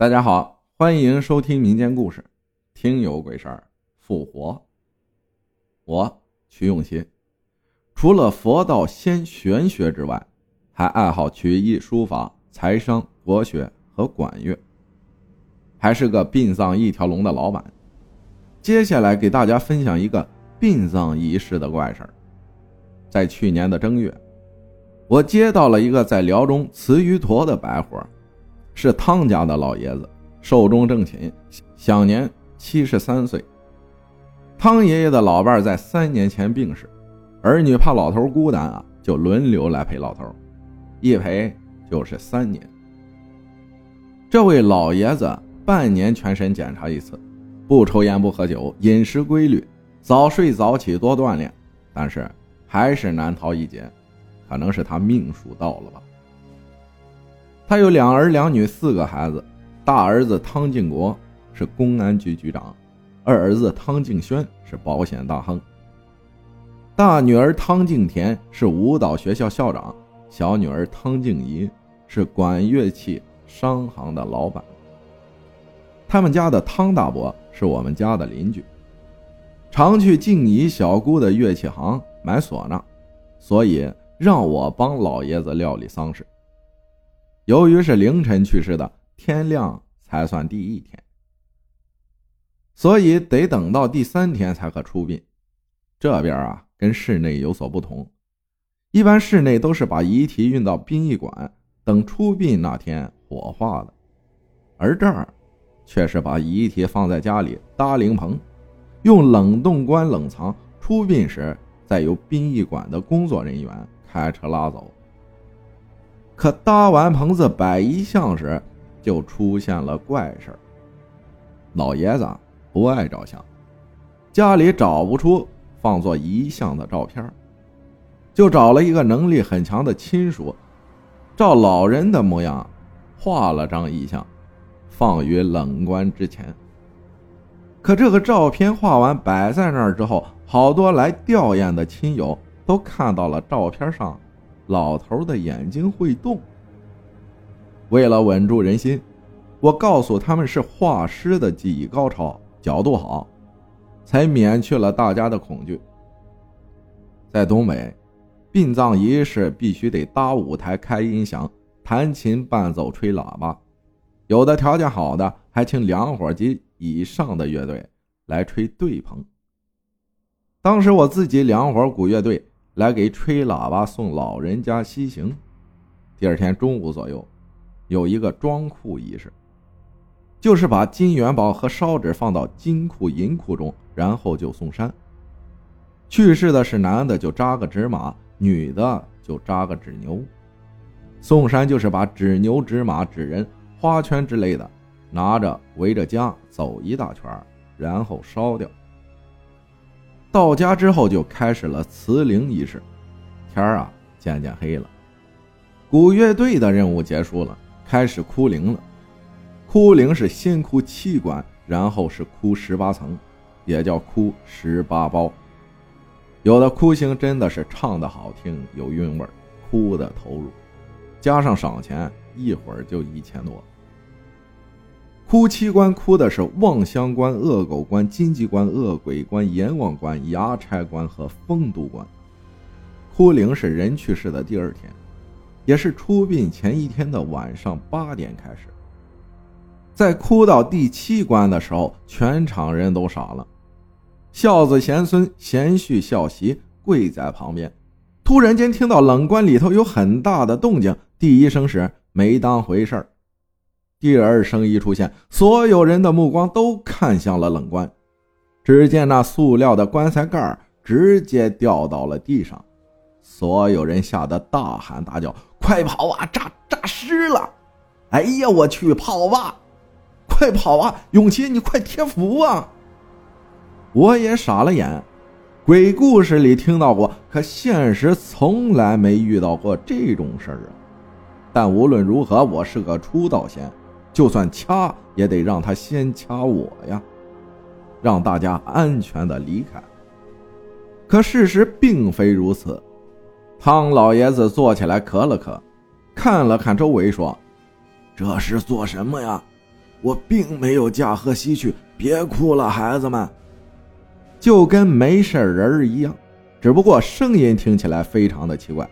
大家好，欢迎收听民间故事，听有鬼事儿复活。我曲永新，除了佛道仙玄学之外，还爱好曲艺、书法、财商、国学和管乐，还是个殡葬一条龙的老板。接下来给大家分享一个殡葬仪式的怪事儿。在去年的正月，我接到了一个在辽中慈鱼坨的白活儿。是汤家的老爷子，寿终正寝，享年七十三岁。汤爷爷的老伴在三年前病逝，儿女怕老头孤单啊，就轮流来陪老头，一陪就是三年。这位老爷子半年全身检查一次，不抽烟不喝酒，饮食规律，早睡早起多锻炼，但是还是难逃一劫，可能是他命数到了吧。他有两儿两女四个孩子，大儿子汤敬国是公安局局长，二儿子汤敬轩是保险大亨，大女儿汤敬田是舞蹈学校校长，小女儿汤敬怡是管乐器商行的老板。他们家的汤大伯是我们家的邻居，常去静怡小姑的乐器行买唢呐，所以让我帮老爷子料理丧事。由于是凌晨去世的，天亮才算第一天，所以得等到第三天才可出殡。这边啊，跟室内有所不同，一般室内都是把遗体运到殡仪馆，等出殡那天火化的，而这儿却是把遗体放在家里搭灵棚，用冷冻棺冷藏，出殡时再由殡仪馆的工作人员开车拉走。可搭完棚子摆遗像时，就出现了怪事老爷子不爱照相，家里找不出放做遗像的照片，就找了一个能力很强的亲属，照老人的模样画了张遗像，放于冷棺之前。可这个照片画完摆在那儿之后，好多来吊唁的亲友都看到了照片上。老头的眼睛会动。为了稳住人心，我告诉他们是画师的技艺高超，角度好，才免去了大家的恐惧。在东北，殡葬仪式必须得搭舞台、开音响、弹琴伴奏、吹喇叭，有的条件好的还请两伙及以上的乐队来吹对棚。当时我自己两伙鼓乐队。来给吹喇叭送老人家西行。第二天中午左右，有一个装库仪式，就是把金元宝和烧纸放到金库、银库中，然后就送山。去世的是男的就扎个纸马，女的就扎个纸牛。送山就是把纸牛、纸马、纸人、花圈之类的拿着围着家走一大圈，然后烧掉。到家之后就开始了辞灵仪式，天儿啊渐渐黑了，鼓乐队的任务结束了，开始哭灵了。哭灵是先哭七关，然后是哭十八层，也叫哭十八包。有的哭星真的是唱的好听，有韵味哭的投入，加上赏钱，一会儿就一千多。哭七关哭的是望乡关、恶狗关、金鸡关、恶鬼关、阎王关、衙差关和丰都关。哭灵是人去世的第二天，也是出殡前一天的晚上八点开始。在哭到第七关的时候，全场人都傻了。孝子贤孙贤婿孝媳跪在旁边，突然间听到冷棺里头有很大的动静，第一声时没当回事儿。第二声一出现，所有人的目光都看向了冷棺。只见那塑料的棺材盖直接掉到了地上，所有人吓得大喊大叫：“快跑啊！诈诈尸了！”哎呀，我去，跑吧！快跑啊！永琪，你快贴符啊！我也傻了眼，鬼故事里听到过，可现实从来没遇到过这种事儿啊！但无论如何，我是个出道仙。就算掐也得让他先掐我呀，让大家安全的离开。可事实并非如此。汤老爷子坐起来，咳了咳，看了看周围，说：“这是做什么呀？”我并没有驾鹤西去，别哭了，孩子们。”就跟没事人一样，只不过声音听起来非常的奇怪，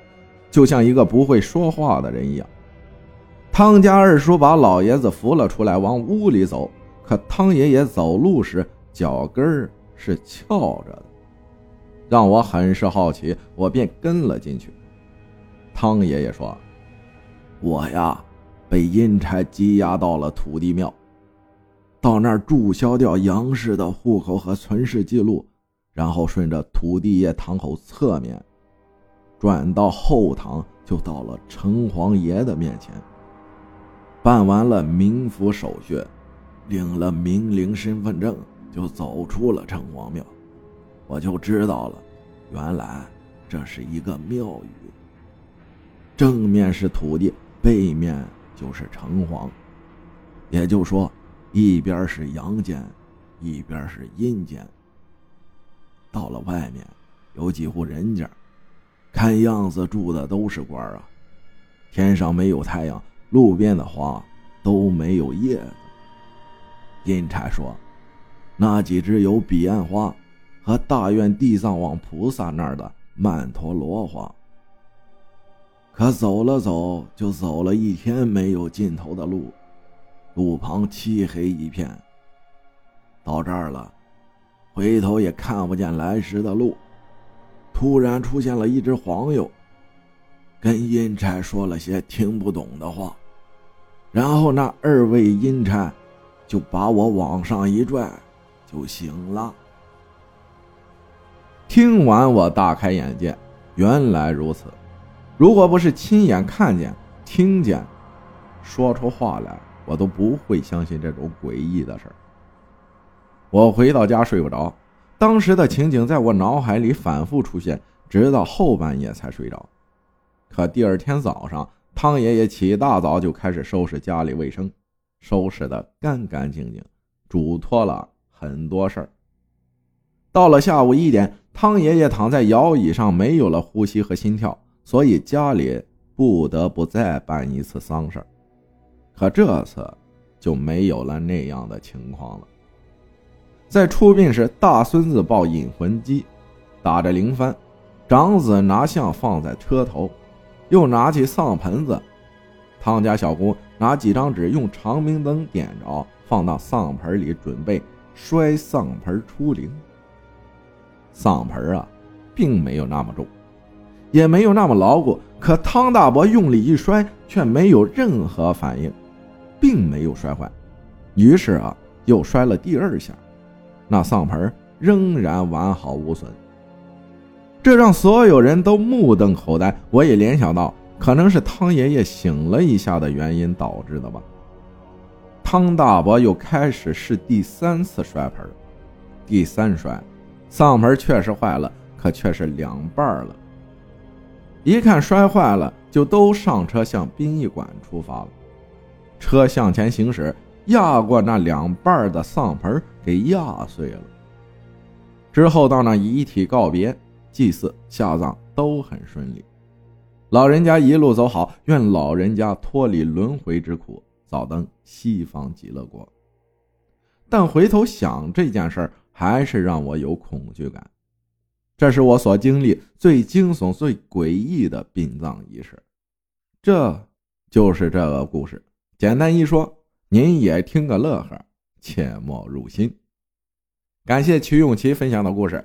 就像一个不会说话的人一样。汤家二叔把老爷子扶了出来，往屋里走。可汤爷爷走路时脚跟儿是翘着的，让我很是好奇，我便跟了进去。汤爷爷说：“我呀，被阴差羁押到了土地庙。”到那儿注销掉杨氏的户口和存世记录，然后顺着土地爷堂口侧面转到后堂，就到了城隍爷的面前。办完了冥府手续，领了冥灵身份证，就走出了城隍庙。我就知道了，原来这是一个庙宇。正面是土地，背面就是城隍，也就说。一边是阳间，一边是阴间。到了外面，有几户人家，看样子住的都是官啊。天上没有太阳，路边的花都没有叶子。阴差说，那几只有彼岸花和大愿地藏王菩萨那儿的曼陀罗花。可走了走，就走了一天没有尽头的路。路旁漆黑一片。到这儿了，回头也看不见来时的路。突然出现了一只黄鼬，跟阴差说了些听不懂的话，然后那二位阴差就把我往上一拽，就醒了。听完我大开眼界，原来如此。如果不是亲眼看见、听见，说出话来。我都不会相信这种诡异的事儿。我回到家睡不着，当时的情景在我脑海里反复出现，直到后半夜才睡着。可第二天早上，汤爷爷起大早就开始收拾家里卫生，收拾的干干净净，嘱托了很多事儿。到了下午一点，汤爷爷躺在摇椅上，没有了呼吸和心跳，所以家里不得不再办一次丧事儿。可这次就没有了那样的情况了。在出殡时，大孙子抱引魂机，打着铃幡；长子拿像放在车头，又拿起丧盆子。汤家小姑拿几张纸，用长明灯点着，放到丧盆里，准备摔丧盆出灵。丧盆啊，并没有那么重，也没有那么牢固，可汤大伯用力一摔，却没有任何反应。并没有摔坏，于是啊，又摔了第二下，那丧盆仍然完好无损。这让所有人都目瞪口呆。我也联想到，可能是汤爷爷醒了一下的原因导致的吧。汤大伯又开始试第三次摔盆，第三摔，丧盆确实坏了，可却是两半了。一看摔坏了，就都上车向殡仪馆出发了。车向前行驶，压过那两半的丧盆，给压碎了。之后到那遗体告别、祭祀、下葬都很顺利。老人家一路走好，愿老人家脱离轮回之苦，早登西方极乐国。但回头想这件事儿，还是让我有恐惧感。这是我所经历最惊悚、最诡异的殡葬仪式。这就是这个故事。简单一说，您也听个乐呵，切莫入心。感谢曲永琪分享的故事，